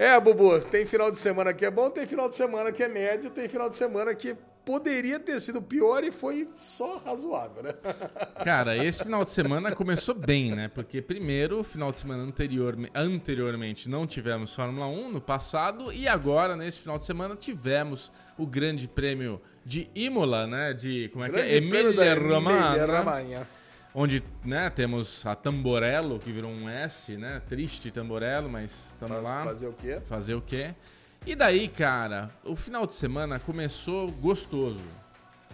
É, Bubu, tem final de semana que é bom, tem final de semana que é médio, tem final de semana que poderia ter sido pior e foi só razoável, né? Cara, esse final de semana começou bem, né? Porque primeiro, final de semana anterior, anteriormente não tivemos Fórmula 1 no passado e agora, nesse final de semana, tivemos o Grande Prêmio de Imola, né? De, como é Grande que é? Prêmio da Emília-Romagna. Emília-Romagna. Onde, né, temos a Tamborello, que virou um S, né? Triste Tamborello, mas estamos Mas lá. fazer o quê? Fazer o quê? E daí, cara, o final de semana começou gostoso.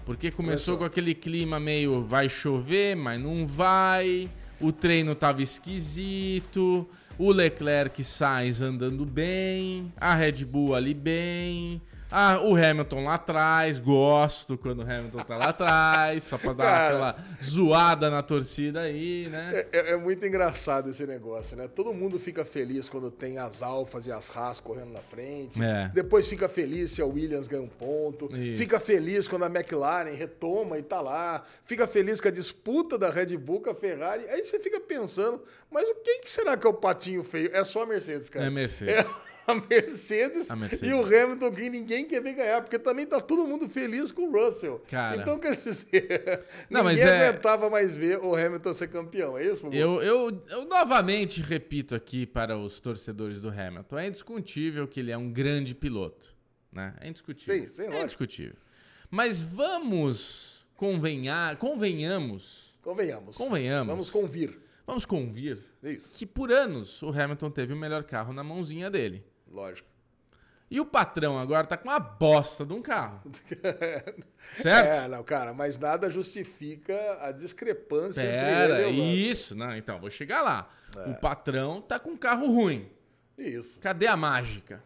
Porque começou, Começou. com aquele clima meio vai chover, mas não vai. O treino tava esquisito. O Leclerc Sainz andando bem. A Red Bull ali bem. Ah, o Hamilton lá atrás. Gosto quando o Hamilton tá lá atrás. Só pra dar Cara. aquela zoada na torcida aí, né? É, é- é muito engraçado esse negócio, né? Todo mundo fica feliz quando tem as alfas e as Haas correndo na frente. É. Depois fica feliz se a Williams ganha um ponto. Isso. Fica feliz quando a McLaren retoma e tá lá. Fica feliz com a disputa da Red Bull com a Ferrari. Aí você fica pensando, mas o quem que será que é o patinho feio? É só a Mercedes, cara. É Mercedes. É a Mercedes, A Mercedes. e o Hamilton que ninguém quer ver ganhar, porque também tá todo mundo feliz com o Russell. Cara. Então, quer dizer, Não, ninguém é- aguentava mais ver o Hamilton ser campeão, é isso? Eu, eu, eu novamente repito aqui para os torcedores do Hamilton: é indiscutível que ele é um grande piloto. Né? É indiscutível. Sim, sim, é lógico. indiscutível. Mas vamos convenhar, convenhamos, Convenhamos. Convenhamos. Vamos convir. vamos convir Isso, que por anos o Hamilton teve o melhor carro na mãozinha dele. Lógico. E o patrão agora tá com uma bosta de um carro. certo? É, não, cara, mas nada justifica a discrepância Pera, entre ele e o isso. Não, então, vou chegar lá. É. O patrão tá com um carro ruim. Isso. Cadê a mágica?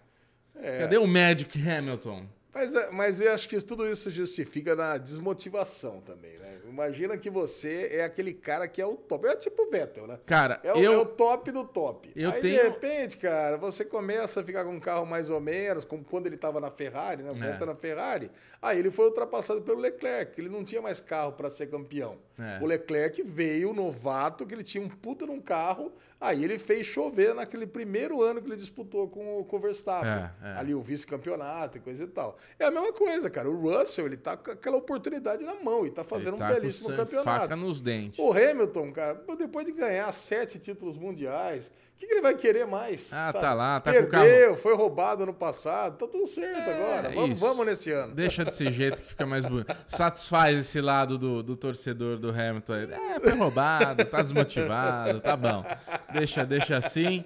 É. Cadê o Magic Hamilton? Mas, é- mas eu acho que tudo isso justifica na desmotivação também, né? Imagina que você é aquele cara que é o top. É tipo o Vettel, né? Cara, É o, eu. é o top do top. eu Aí, tenho- de repente, cara, você começa a ficar com um carro mais ou menos, como quando ele estava na Ferrari, né? O É. Vettel na Ferrari. Aí ele foi ultrapassado pelo Leclerc, ele não tinha mais carro para ser campeão. É. O Leclerc veio novato, que ele tinha um puta num carro, aí ele fez chover naquele primeiro ano que ele disputou com o, com o Verstappen. É. Ali o vice-campeonato e coisa e tal. É a mesma coisa, cara. O Russell, ele tá com aquela oportunidade na mão e tá fazendo ele tá um belíssimo campeonato. Faca nos dentes. O Hamilton, cara, depois de ganhar sete títulos mundiais, o que, que ele vai querer mais? Ah, sabe? tá lá, tá Perdeu, foi roubado no passado, tá tudo certo É, agora. Vamos, isso. vamos nesse ano. Deixa desse jeito que fica mais bonito. Satisfaz esse lado do, do torcedor do Hamilton. aí. É, foi roubado, tá desmotivado, tá bom. Deixa, deixa assim.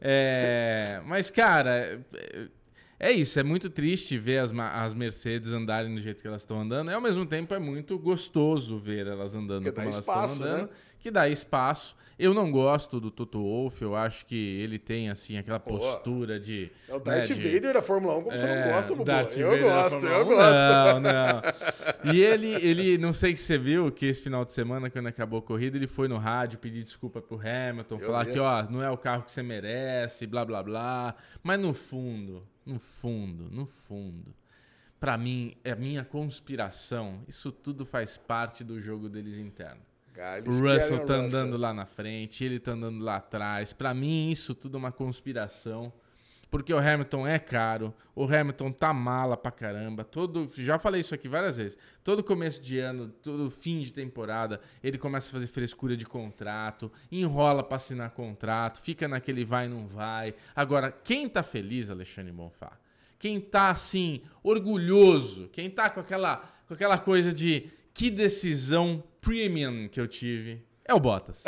É, mas, cara, é, é isso. É muito triste ver as, as Mercedes andarem do jeito que elas estão andando. E, ao mesmo tempo, é muito gostoso ver elas andando dá como elas espaço, estão andando. né? Que dá espaço. Eu não gosto do Toto Wolff. Eu acho que ele tem, assim, aquela postura de... É o Darth né, de- Vader da Fórmula 1, como você é, não gosta, Bubu. Eu da gosto, eu 1? gosto. Não, não. E ele, ele, não sei se você viu, que esse final de semana, quando acabou a corrida, ele foi no rádio pedir desculpa pro Hamilton, Eu falar vi. que, ó, não é o carro que você merece, blá, blá, blá. Mas no fundo, no fundo, no fundo, pra mim, é a minha conspiração. Isso tudo faz parte do jogo deles interno. Cara, O eles Russell tá o Russell. andando lá na frente, ele tá andando lá atrás. Pra mim, isso tudo é uma conspiração. Porque o Hamilton é caro, o Hamilton tá mala pra caramba. Todo, já falei isso aqui várias vezes. Todo começo de ano, todo fim de temporada, ele começa a fazer frescura de contrato, enrola pra assinar contrato, fica naquele vai não vai. Agora, quem tá feliz, Alexandre Bonfá? Quem tá assim, orgulhoso, quem tá com aquela, com aquela coisa de que decisão premium que eu tive, é o Bottas.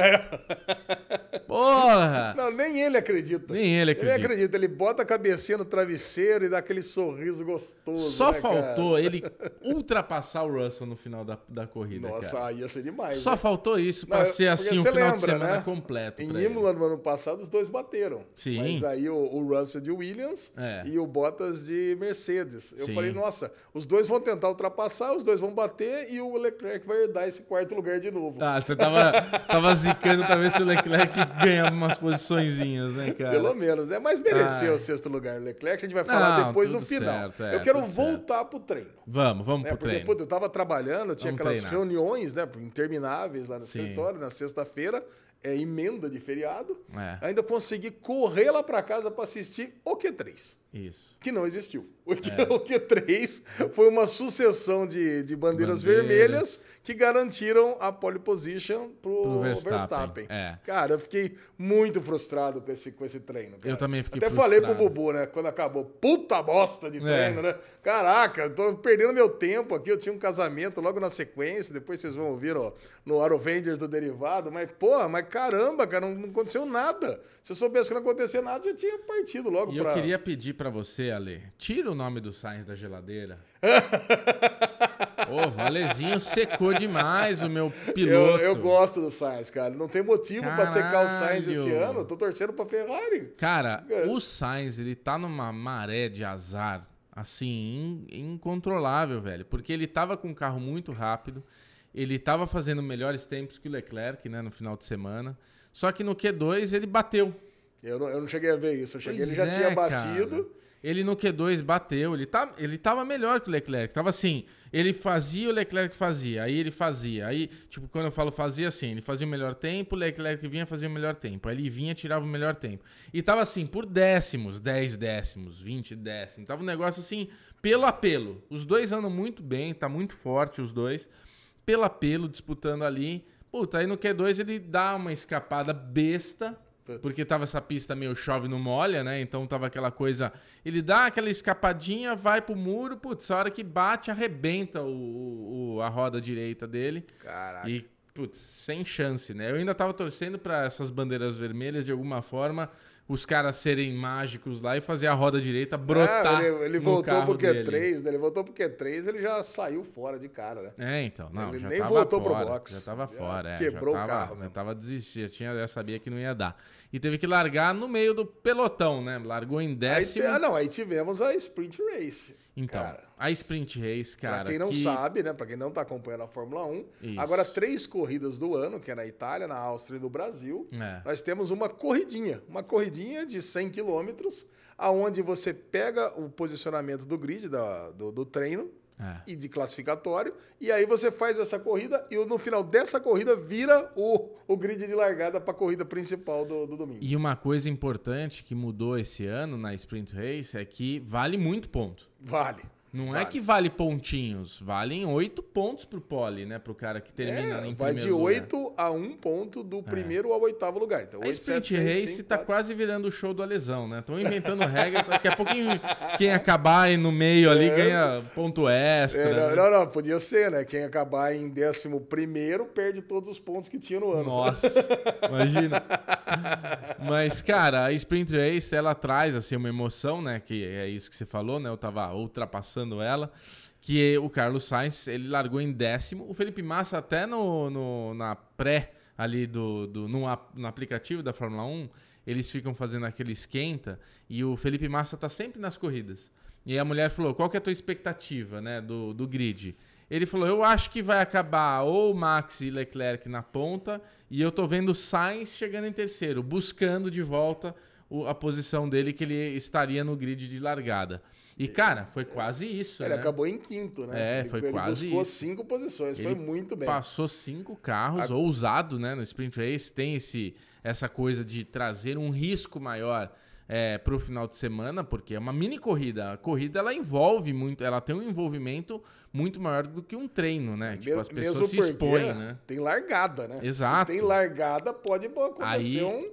Porra! Não, nem ele acredita. Nem ele Ele acredita. acredita, ele bota a cabecinha no travesseiro e dá aquele sorriso gostoso. Só né, cara? faltou ele ultrapassar o Russell no final da, da corrida, Nossa, cara. ia ser demais. Só né? faltou isso pra Não, ser assim um você final de lembra, semana né? completo. Em. Imola, no ano passado, os dois bateram. Sim. Mas aí o, o Russell de Williams É. e o Bottas de Mercedes. Eu Sim. falei, nossa, os dois vão tentar ultrapassar, os dois vão bater e o Leclerc vai herdar esse quarto lugar de novo. Ah, você tava, tava zicando pra ver se o Leclerc ganhava umas posiçõezinhas, né, cara? Pelo menos, né? Mas mereceu Ai. o sexto lugar o Leclerc, a gente vai falar Não, depois no final. certo, é, eu quero voltar pro treino. Vamos, vamos né? pro Porque treino. pô, eu tava trabalhando, tinha Vamos aquelas treinar. reuniões, né, intermináveis lá no Sim. escritório, na sexta-feira. é, emenda de feriado, É. ainda consegui correr lá para casa para assistir o Q3 Isso. que não existiu. O, É. o Q3 foi uma sucessão de, de bandeiras, Bandeiras. vermelhas que garantiram a pole position pro, Pro Verstappen. Verstappen, é. Cara, eu fiquei muito frustrado com esse, com esse treino. cara. Eu também fiquei Até falei pro frustrado. Bubu, né? Quando acabou, puta bosta de É. treino, né? Caraca, tô perdendo meu tempo aqui. Eu tinha um casamento logo na sequência, depois vocês vão ouvir ó, no Arovengers do Derivado. Mas, porra, mas caramba, cara, não, não aconteceu nada. Se eu soubesse que não acontecia nada, eu já tinha partido logo E pra. eu queria pedir pra você, Ale, tira o nome do Sainz da geladeira. Ô, o Alezinho secou demais o meu Eu, piloto. eu gosto do Sainz, cara. Não tem motivo pra secar o Sainz esse ano. Tô torcendo pra Ferrari. Cara, É. o Sainz, ele tá numa maré de azar, assim, in- incontrolável, velho. Porque ele tava com um carro muito rápido, ele tava fazendo melhores tempos que o Leclerc, né, no final de semana. Só que no Q2 ele bateu. Eu não, eu não cheguei a ver isso. Eu cheguei, Pois ele já é, tinha cara. batido. Ele no Q2 bateu, ele, tá, ele tava melhor que o Leclerc. Tava assim, ele fazia, o Leclerc fazia, aí ele fazia. Aí, tipo, quando eu falo fazia assim, ele fazia o melhor tempo, o Leclerc vinha fazia o melhor tempo. Aí ele vinha, tirava o melhor tempo. E tava assim, por décimos, 10 décimos, 20 décimos. Tava um negócio assim, pelo apelo. Os dois andam muito bem, tá muito forte os dois. Pelo apelo, disputando ali. Puta, aí no Q2 ele dá uma escapada besta. Putz. Porque tava essa pista meio chove no molha, né? Então tava aquela coisa. Ele dá aquela escapadinha, vai pro muro, putz, a hora que bate, arrebenta o, o- a roda direita dele. Caraca. E, putz, sem chance, né? Eu ainda tava torcendo pra essas bandeiras vermelhas, de alguma forma, os caras serem mágicos lá e fazer a roda direita brotar. Ah, ele, ele voltou pro Q3, dele. né? Ele voltou pro Q3, ele já saiu fora de cara, né? É, então, não, Ele já nem tava voltou pro fora, box. Já tava Já fora, é, quebrou o tava, carro já mesmo. tava desistindo, tinha, já sabia que não ia dar. E teve que largar no meio do pelotão, né? Largou em Aí, décimo. te- ah, não, aí tivemos a Sprint Race. Então, cara. a Sprint Race, cara. pra quem não que- sabe, né? Pra quem não tá acompanhando a Fórmula 1, Isso. agora três corridas do ano, que é na Itália, na Áustria e no Brasil, É. nós temos uma corridinha, uma corridinha de 100 quilômetros, aonde você pega o posicionamento do grid da- do, do treino É. e de classificatório, e aí você faz essa corrida e no final dessa corrida vira o, o grid de largada para a corrida principal do, do domingo. E uma coisa importante que mudou esse ano na Sprint Race é que vale muito ponto. Vale. Não é Vale. que vale pontinhos, valem oito pontos pro pole, né? Pro cara que termina É, em vai de. 8 a 1 ponto do primeiro ao oitavo lugar. Então, A 8, Sprint 7, 6, Race 5, tá 4. quase virando o show do Alesão, né? Estão inventando regra. Daqui a pouco quem- acabar no meio ali É. ganha ponto extra. É, né? não, não, não, podia ser, né? Quem acabar em décimo primeiro perde todos os pontos que tinha no ano. Nossa, imagina. Mas, cara, a Sprint Race, ela traz, assim, uma emoção, né? Que é isso que você falou, né? Eu tava ultrapassando ela. Que o Carlos Sainz, ele largou em décimo. O Felipe Massa, até no, no- na pré ali do, do no, no aplicativo da Fórmula 1, eles ficam fazendo aquele esquenta e o Felipe Massa tá sempre nas corridas. E a mulher falou, qual que é a tua expectativa, né, do, do grid? Ele falou, eu acho que vai acabar ou Max e Leclerc na ponta e eu tô vendo Sainz chegando em terceiro, buscando de volta o- a posição dele que ele estaria no grid de largada. E, cara, foi quase isso, Ele né? acabou em quinto, né? É, ele, foi ele quase buscou isso. cinco posições, Ele foi muito bem. Passou cinco carros, ousado, né? No Sprint Race tem esse, essa coisa de trazer um risco maior é, para o final de semana, porque é uma mini corrida. A corrida ela envolve muito, ela tem um envolvimento muito maior do que um treino, né? Tipo, Me- as pessoas se expõem, né? Tem largada, né? Exato. Se tem largada, pode acontecer Aí, um,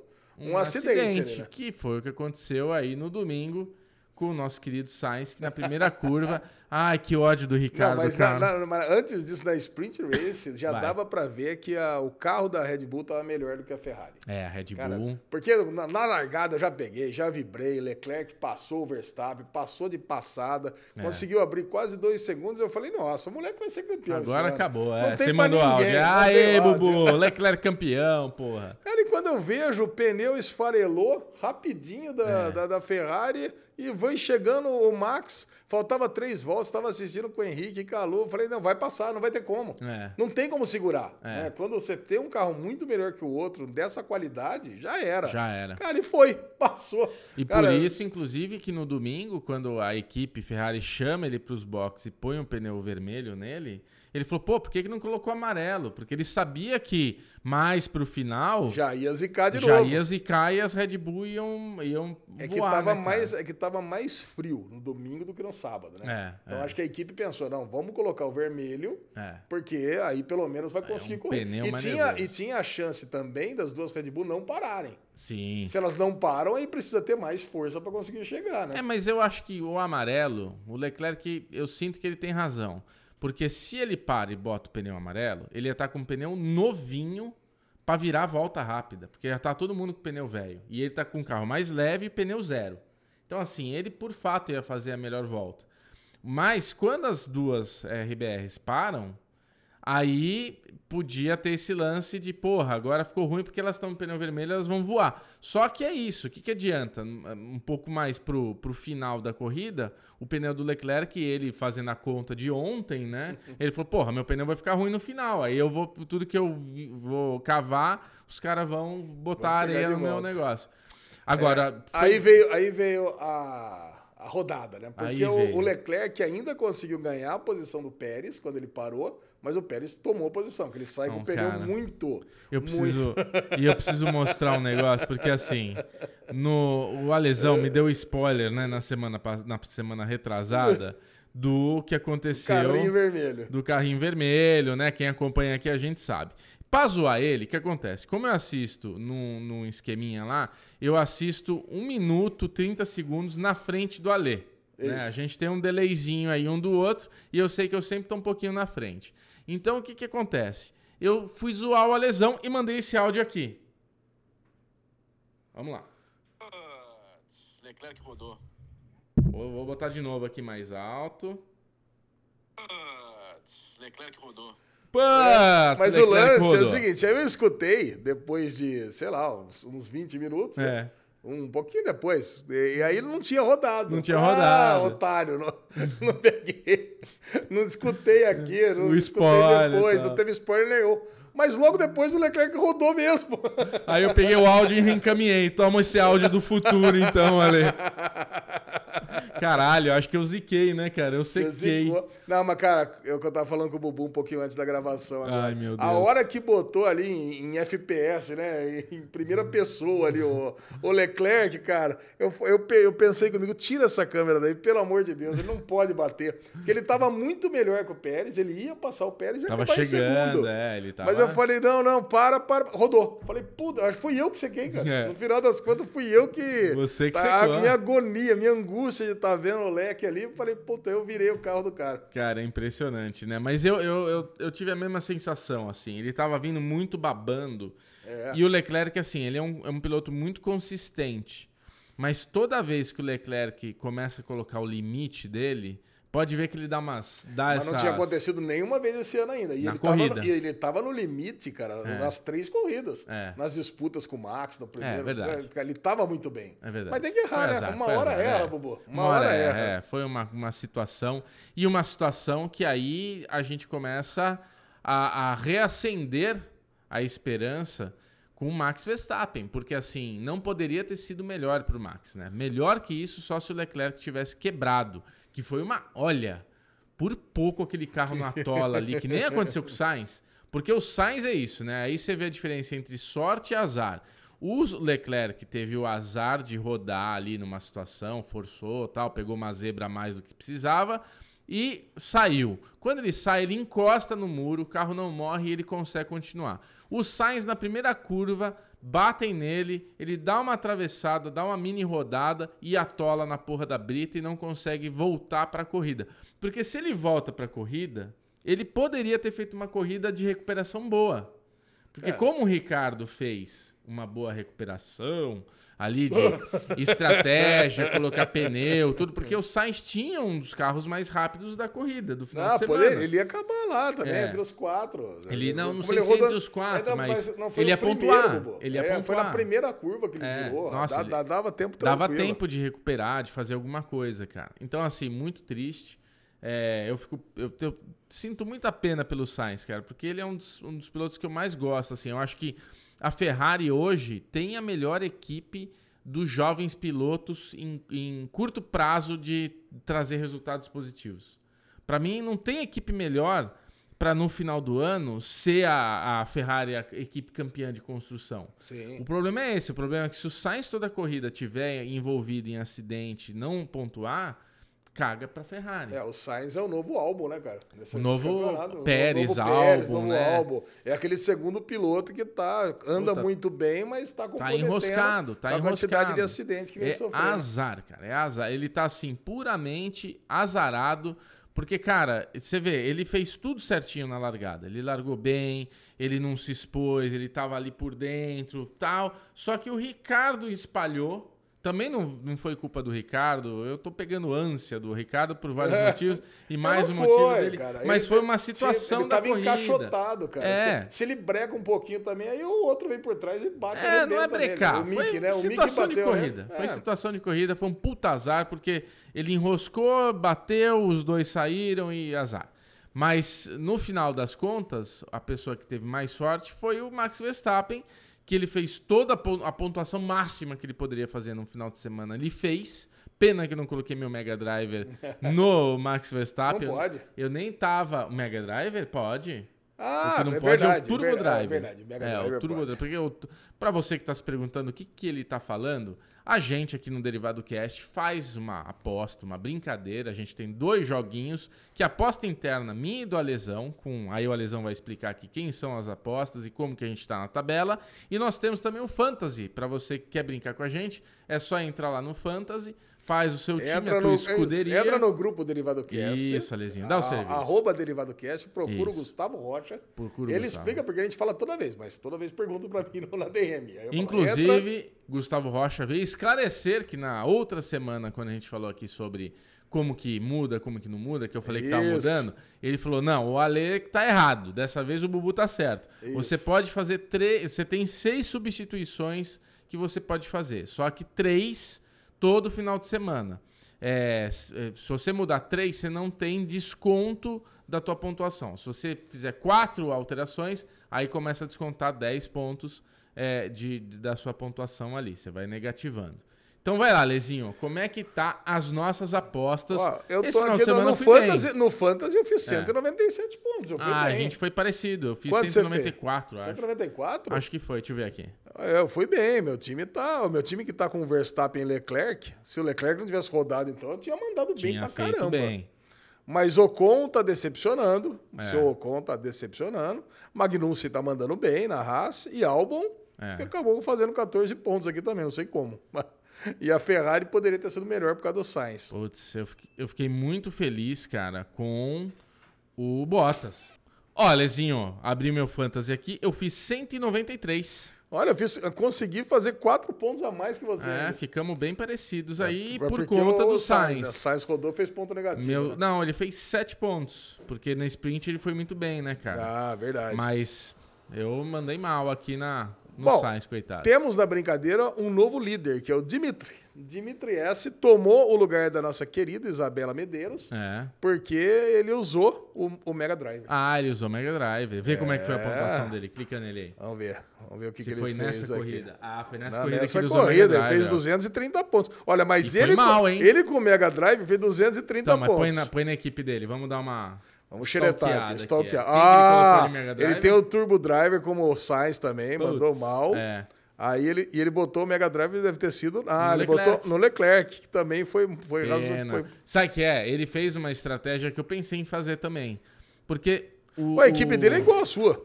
um, acidente. ali, né? que foi o que aconteceu aí no domingo com o nosso querido Sainz, que na primeira curva. Ai, que ódio do Não, Ricardo, mas, na- cara. na- mas antes disso, na Sprint Race, já Vai. dava pra ver que a- o carro da Red Bull tava melhor do que a Ferrari. É, a Red Cara, Bull. porque na, na largada eu já peguei, já vibrei, Leclerc passou o Verstappen, passou de passada, É. conseguiu abrir quase dois segundos. Eu falei, nossa, o moleque vai ser campeão. Agora acabou, Não é. Você mandou ninguém, áudio. não Aê. Bubu, Leclerc campeão, porra. Cara, e quando eu vejo o pneu esfarelou rapidinho da, É. da, da Ferrari e foi chegando o Max, faltava três voltas, estava assistindo com o Henrique e Calu. Eu falei, não, vai passar, não vai ter como. É. Não tem como segurar. É. né? Quando você tem um carro muito melhor que o outro, dessa qualidade, já era. Já era. Cara, e foi, passou. E Cara, por isso, inclusive, que no domingo, quando a equipe Ferrari chama ele para os boxes e põe um pneu vermelho nele, Ele falou, pô, por que, que não colocou amarelo? Porque ele sabia que mais pro final. Já ia zicar de já novo. ia zicar e as Red Bull iam, iam É voar, que, tava né, mais, é que tava mais frio no domingo do que no sábado, né? É, então é. acho que a equipe pensou, não, vamos colocar o vermelho, É. porque aí pelo menos vai É conseguir um correr. pneu E tinha, e tinha a chance também das duas Red Bull não pararem. Sim. Se elas não param, aí precisa ter mais força para conseguir chegar, né? É, mas eu acho que o amarelo, o Leclerc, eu sinto que ele tem razão. Porque se ele para e bota o pneu amarelo, ele ia estar com um pneu novinho pra virar a volta rápida. Porque já tá todo mundo com pneu velho. E ele tá com um carro mais leve e pneu zero. Então, assim, ele por fato ia fazer a melhor volta. Mas quando as duas eh, RBRs param, aí podia ter esse lance de, porra, agora ficou ruim porque elas estão no pneu vermelho, elas vão voar. Só que é isso, o que, que adianta? Um pouco mais pro, pro final da corrida, o pneu do Leclerc, ele fazendo a conta de ontem, né? Ele falou, porra, meu pneu vai ficar ruim no final. Aí eu vou, tudo que eu vou cavar, os caras vão botar areia no meu negócio. Agora, É, aí veio, aí veio a, a rodada, né? Porque o, o Leclerc ainda conseguiu ganhar a posição do Pérez quando ele parou, mas o Pérez tomou a posição, que ele sai com Não, o pneu cara. muito, Eu muito preciso. e eu preciso mostrar um negócio, porque assim, no, o Alesão me deu spoiler, né, na semana, na semana retrasada, do que aconteceu. carrinho vermelho. do carrinho vermelho, né? Quem acompanha aqui a gente sabe. Pra zoar ele, o que acontece? Como eu assisto num, num esqueminha lá, eu assisto 1 minuto 30 segundos na frente do Alê. Né? A gente tem um delayzinho aí um do outro e eu sei que eu sempre tô um pouquinho na frente. Então o que que acontece? Eu fui zoar o Alesão e mandei esse áudio aqui. Vamos lá. Leclerc rodou. Vou, vou botar de novo aqui mais alto. Leclerc rodou. Putz, Mas o lance é o seguinte, aí eu escutei, depois de, sei lá, uns, uns 20 minutos, né? Um pouquinho depois, e, aí ele não tinha rodado. Não tinha ah, rodado. otário, não, não peguei, não escutei aqui, não O escutei spoiler, depois, tá. não teve spoiler nenhum. Mas logo depois o Leclerc rodou mesmo. Aí eu peguei o áudio e reencaminhei. Toma esse áudio do futuro, então, Ale. Caralho, eu acho que eu ziquei, né, cara? Eu sequei. Não, mas, cara, que eu tava falando com o Bubu um pouquinho antes da gravação agora. Ai, meu A Deus. hora que botou ali em, em FPS, né? Em primeira pessoa ali, o, o Leclerc, cara, eu, eu, eu pensei comigo, tira essa câmera daí, pelo amor de Deus, ele não pode bater. Porque ele tava muito melhor que o Pérez, ele ia passar o Pérez e Tava acabar em chegando, segundo. é, ele tava... Mas eu falei, não, não, para, para. Rodou. Falei, puta, acho que fui eu que sequei, cara. É. No final das contas, fui eu que. Você que tá, secou. Minha agonia, minha angústia de estar vendo o leque ali. eu Falei, puta, eu virei o carro do cara. Cara, é impressionante, né? Mas eu, eu, eu, eu tive a mesma sensação, assim. Ele tava vindo muito babando. É. E o Leclerc, assim, ele é um, é um piloto muito consistente. Mas toda vez que o Leclerc começa a colocar o limite dele, pode ver que ele dá umas. Dá Mas não essas- tinha acontecido nenhuma vez esse ano ainda. E Na ele, tava corrida. no, e ele tava no limite, cara, nas três corridas. É. Nas disputas com o Max, no primeiro. verdade. Ele tava muito bem. É verdade. Mas tem que errar, Foi né? azar, uma hora azar, erra, é. Bubu. Uma, hora, erra. É, foi uma, uma situação. E uma situação que aí a gente começa a, a reacender a esperança com o Max Verstappen. Porque assim, não poderia ter sido melhor para o Max, né? Melhor que isso só se o Leclerc tivesse quebrado. Que foi uma. Olha, por pouco aquele carro na tola ali, que nem aconteceu com o Sainz. Porque o Sainz é isso, né? Aí você vê a diferença entre sorte e azar. O Leclerc teve o azar de rodar ali numa situação, forçou, tal, pegou uma zebra a mais do que precisava e saiu. Quando ele sai, ele encosta no muro, o carro não morre e ele consegue continuar. O Sainz na primeira curva batem nele, ele dá uma atravessada, dá uma mini rodada e atola na porra da brita e não consegue voltar para a corrida. Porque se ele volta para a corrida, ele poderia ter feito uma corrida de recuperação boa. Porque É. como o Ricardo fez uma boa recuperação ali de estratégia, colocar pneu, tudo, porque o Sainz tinha um dos carros mais rápidos da corrida do final Não, de semana. poder, ele ia acabar lá também, É. entre os quatro. Ele- não, não Como sei ele se rodou- entre os quatro, Ainda- mas não, foi ele ia primeiro, pontuar, Bubu. ele ia É, Foi pontuar. na primeira curva que ele É, virou. nossa, ele- dá- dava tempo Dava tranquilo. tempo de recuperar, de fazer alguma coisa, cara. Então, assim, muito triste. É, eu, fico, eu, eu sinto muita pena pelo Sainz, cara, porque ele é um dos, um dos pilotos que eu mais gosto. Assim, eu acho que a Ferrari hoje tem a melhor equipe dos jovens pilotos em, em curto prazo de trazer resultados positivos. Para mim, não tem equipe melhor para no final do ano ser a, a Ferrari a equipe campeã de construção. Sim. O problema é esse, o problema é que se o Sainz toda a corrida tiver envolvido em acidente, não pontuar, caga para Ferrari. É, o Sainz é o novo álbum, né, cara? Nesse, O novo. Pérez, novo Pérez, álbum, novo né? álbum. É aquele segundo piloto que tá, anda Puta, muito bem, mas tá Tá comprometendo enroscado, tá a enroscado. quantidade de acidentes que vem É sofrendo. azar, cara. É azar. Ele tá assim, puramente azarado. Porque, cara, você vê, ele fez tudo certinho na largada. Ele largou bem, ele não se expôs, ele tava ali por dentro tal. Só que o Ricardo espalhou. Também não, não foi culpa do Ricardo. Eu tô pegando ânsia do Ricardo por vários motivos. E mais um não motivo foi, dele. cara. Mas Ele- foi uma situação ele da tava corrida. encaixotado, cara. É. Se, se ele breca um pouquinho também, aí o outro vem por trás e bate É, não é nele. brecar. O Mick, foi né? O situação de bateu, né? corrida. Foi É. situação de corrida, foi um puta azar, porque ele enroscou, bateu, os dois saíram e azar. Mas no final das contas, a pessoa que teve mais sorte foi o Max Verstappen, que ele fez toda a pon- a pontuação máxima que ele poderia fazer no final de semana. Ele fez. Pena que eu não coloquei meu Mega Driver no Max Verstappen. Não pode. Eu nem tava. O Mega Driver? Pode. Ah, O que não é pode verdade. é o Turbo verdade, Drive. É verdade. Mega é, Driver o Turbo pode. Drive. Porque pra você que tá se perguntando o que, que ele tá falando, a gente aqui no Derivado Cast faz uma aposta, uma brincadeira. A gente tem dois joguinhos que aposta interna minha e do Alesão, com aí o Alesão vai explicar aqui quem são as apostas e como que a gente tá na tabela. E nós temos também o Fantasy. Pra você que quer brincar com a gente, é só entrar lá no Fantasy, faz o seu time, a Entra tua no, escuderia. entra no grupo Derivado Cast. Isso, Alezinho, dá o A- serviço. Arroba Derivado Cast, procura o. Gustavo Rocha. Procura ele Gustavo. explica porque a gente fala toda vez, mas toda vez pergunta pra mim na DM. Eu falo, Inclusive, Gustavo Rocha veio esclarecer que na outra semana, quando a gente falou aqui sobre como que muda, como que não muda, que eu falei que tava Isso. mudando, ele falou: não, o Ale tá errado, dessa vez o Bubu tá certo. Isso. Você pode fazer três. Você tem seis substituições que você pode fazer. Só que três todo final de semana. É, é, se você mudar três, você não tem desconto da tua pontuação. Se você fizer quatro alterações, aí começa a descontar 10 pontos é, de, de- da sua pontuação ali. Você vai negativando. Então vai lá, Lezinho. Como é que tá as nossas apostas? Ó, eu tô aqui no, no bem. Fantasy, no Fantasy eu fiz 197 pontos. Eu fui Ah, a bem. gente foi parecido. Eu fiz Quanto você 194, acho. 194? Acho que foi. Deixa eu ver aqui. É, Eu fui bem, meu time tá. O meu time que tá com o Verstappen e Leclerc, se o Leclerc não tivesse rodado, então eu tinha mandado bem Tinha pra feito caramba. bem. Mas Ocon tá decepcionando. O É. seu Ocon tá decepcionando. Magnussen tá mandando bem na Haas. E Albon É. acabou fazendo 14 pontos aqui também, não sei como. E a Ferrari poderia ter sido melhor por causa do Sainz. Putz, eu fiquei, eu fiquei muito feliz, cara, com o Bottas. Ó, Lezinho, abri meu fantasy aqui, eu fiz 193. Olha, eu, fiz, eu consegui fazer 4 pontos a mais que você. É, ainda. ficamos bem parecidos aí É por conta o do Sainz. né? Sainz. Sainz rodou, fez ponto negativo. Meu, né? não, ele fez 7 pontos, porque na sprint ele foi muito bem, né, cara? Ah, verdade. Mas eu mandei mal aqui na, no Bom, Sainz, coitado. Temos na brincadeira um novo líder, que é o Dimitri. Dimitri S. tomou o lugar da nossa querida Isabela Medeiros, É. porque ele usou o, o Mega Drive. Ah, ele usou Mega Drive. Vê como é que foi a É. pontuação dele. Clica nele aí. Vamos ver. Vamos ver o que, Se que foi ele fez nessa aqui. corrida. Ah, foi nessa Não, corrida nessa que ele usou o Mega corrida, ele Drive. fez ó. 230 pontos. Olha, mas E foi ele, mal, com, ele com o Mega Drive fez 230 Então, pontos. põe na, põe na equipe dele. Vamos dar uma. Vamos xeretar aqui, stalkear. é. Ele Ah, ele Drive? tem o Turbo Driver como o Sainz também, Putz, mandou mal. É. Aí ele, e ele botou o Mega Drive, deve ter sido. Ah, No ele Leclerc. botou no Leclerc, que também foi. foi, razo- Pena. foi Sabe o que é? Ele fez uma estratégia que eu pensei em fazer também. Porque. O, Ué, a equipe o- dele é igual a sua.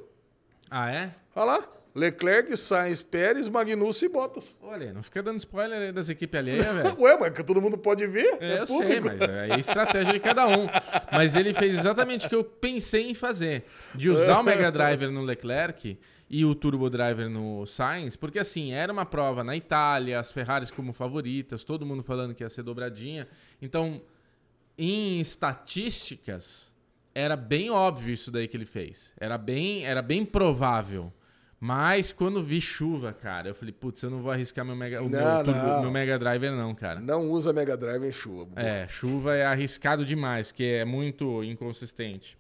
Ah, é? Olha lá. Leclerc, Sainz, Pérez, Magnussen e Bottas. Olha, não fica dando spoiler aí das equipes alheias, velho. Ué, mas que todo mundo pode ver. É, É, eu sei, público. mas é a estratégia de cada um. Mas ele fez exatamente o que eu pensei em fazer. De usar o Mega Driver no Leclerc e o Turbo Driver no Sainz, porque assim, era uma prova na Itália, as Ferraris como favoritas, todo mundo falando que ia ser dobradinha. Então, em estatísticas, era bem óbvio isso daí que ele fez. Era bem, era bem provável. Mas quando vi chuva, cara, eu falei, putz, eu não vou arriscar meu Mega, o meu, Não, turbo- não. meu Mega Driver não, cara. Não usa Mega Drive em chuva. É, chuva é arriscado demais, porque é muito inconsistente.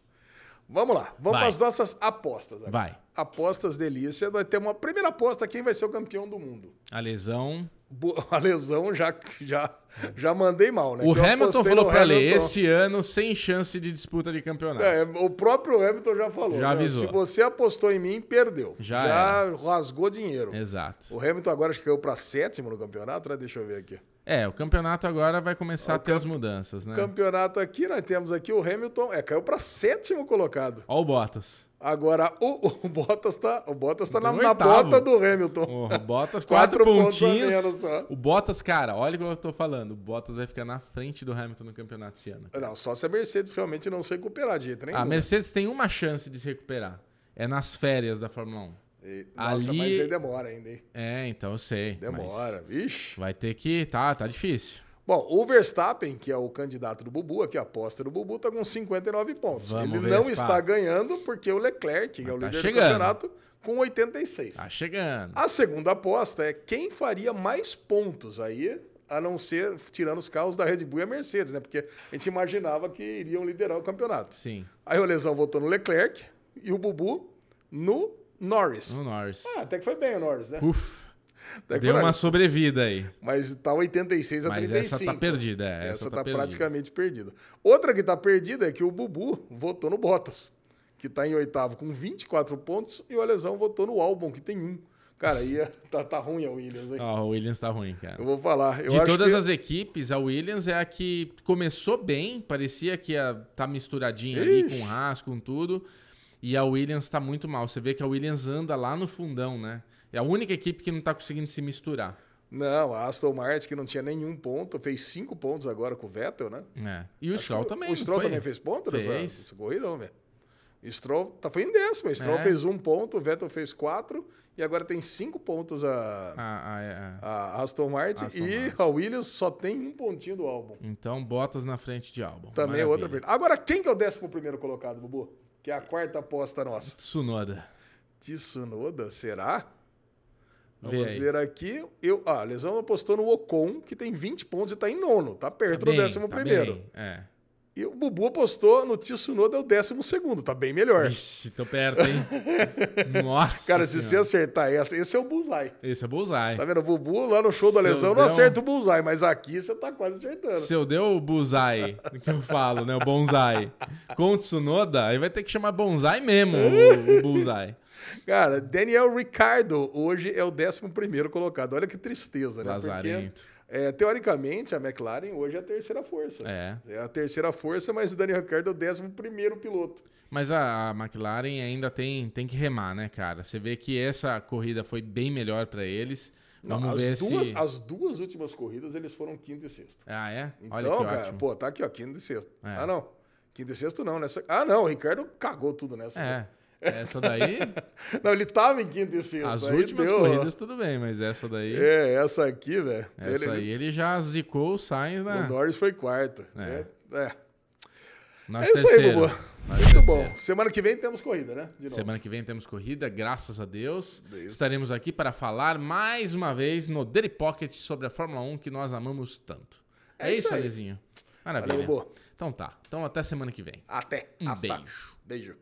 Vamos lá, vamos Vai. para as nossas apostas. agora. Vai. Apostas delícia. Nós temos uma primeira aposta: quem vai ser o campeão do mundo? A lesão. A lesão já, já, já mandei mal, né? O Que eu Hamilton falou ler, Hamilton. esse ano sem chance de disputa de campeonato. É, o próprio Hamilton já falou. Já né? avisou. Se você apostou em mim, perdeu. Já rasgou dinheiro. Exato. O Hamilton agora acho que caiu para sétimo no campeonato, né? Deixa eu ver aqui. É, o campeonato agora vai começar O a ter as mudanças, né? Campeonato aqui, nós temos aqui o Hamilton, é, caiu para sétimo colocado. Ó o Bottas. Agora o, o Bottas tá, o Bottas tá na, na bota do Hamilton. O Bottas, Quatro quatro, pontinhos. menos só. O Bottas, cara, olha o que eu tô falando. O Bottas vai ficar na frente do Hamilton no campeonato esse ano. Não, só se a Mercedes realmente não se recuperar de jeito nenhum. A Mercedes tem uma chance de se recuperar. É nas férias da Fórmula 1. E- Nossa, ali- mas aí demora ainda, hein? É, então eu sei. Demora. Ixi. Vai ter que. Tá, tá difícil. Bom, o Verstappen, que é o candidato do Bubu, aqui a aposta do Bubu, tá com 59 pontos. Vamos, Ele não está ganhando porque o Leclerc, que é o tá líder chegando. do campeonato, com 86. Tá chegando. A segunda aposta é quem faria mais pontos aí, a não ser tirando os carros da Red Bull e a Mercedes, né? Porque a gente imaginava que iriam liderar o campeonato. Sim. Aí o Lesão votou no Leclerc e o Bubu no Norris. No Norris. Ah, até que foi bem o Norris, né? Uf. Até Deu uma Norris. sobrevida aí. Mas tá 86 a Mas 35. essa tá perdida, é, Essa, essa tá, tá perdida. praticamente perdida. Outra que tá perdida é que o Bubu votou no Bottas, que tá em oitavo com 24 pontos, e o Alesão votou no Albon, que tem um. Cara, aí é- tá, tá ruim a Williams, hein? Ó, o Williams tá ruim, cara. Eu vou falar. Eu De todas que... as equipes, a Williams é a que começou bem, parecia que ia tá misturadinha ali Ixi. com o Haas, com tudo. E a Williams tá muito mal. Você vê que a Williams anda lá no fundão, né? É a única equipe que não tá conseguindo se misturar. Não, a Aston Martin, que não tinha nenhum ponto, fez cinco pontos agora com o Vettel, né? É. E o Stroll também. O Stroll foi? também fez ponto nessa, Fez. nessa corrida. O Stroll tá, foi em décimo. O Stroll É. fez um ponto, o Vettel fez quatro, e agora tem cinco pontos a, Ah, ah, é, é. a Aston Martin. Aston e Martin. a Williams só tem um pontinho do álbum. Então, Bottas na frente de Albon. Também é Maravilha. outra perda. Agora, quem que é o décimo primeiro colocado, Bubu? Que é a quarta aposta nossa. Tsunoda. Tsunoda, será? Vamos ver aqui. Eu, ah, a Lesão apostou no Ocon, que tem 20 pontos e tá em nono. Tá perto Tá do bem, décimo tá primeiro. bem, É. E o Bubu apostou no Tsunoda, é o décimo segundo. Tá bem melhor. Ixi, tô perto, hein? Nossa. Cara, se você acertar essa, esse é o bullseye. Esse é bullseye. Tá vendo? O Bubu lá no show da Se lesão não um- acerta o bullseye, mas aqui você tá quase acertando. Se eu der o bullseye, o que eu falo, né? O bonsai. Com o Tsunoda, aí vai ter que chamar bonsai mesmo, o, o bullseye. Cara, Daniel Ricardo hoje é o décimo primeiro colocado. Olha que tristeza, né? Lazarento. É, teoricamente, a McLaren hoje é a terceira força. É. É a terceira força, mas o Daniel Ricardo é o décimo primeiro piloto. Mas a, McLaren ainda tem, tem que remar, né, cara? Você vê que essa corrida foi bem melhor pra eles. Não, Vamos as, duas, se... as duas últimas corridas eles foram quinto e sexto. Ah, é? Então, Olha que cara, ótimo. pô, tá aqui, ó, quinto e sexto. É. Ah, não. Quinto e sexto não, nessa. Ah, não, o Ricardo cagou tudo nessa. É. Essa daí, Não, ele tava em quinto e sexto. as aí últimas deu, ó. corridas tudo bem, mas essa daí... É, essa aqui, velho. Essa ele- aí ele já zicou o Sainz na... O Norris foi quarto. É. É. é. nós É isso aí, terceiro. Bubu. Nós Muito terceiro. bom. Semana que vem temos corrida, né? De novo. Semana que vem temos corrida, graças a Deus. Estaremos aqui para falar mais uma vez no Daily Pocket sobre a Fórmula 1 que nós amamos tanto. É, É isso aí. Alezinho? Maravilha. Valeu, Bubu. Então tá. Então até semana que vem. Até. Um Hasta. beijo. Beijo.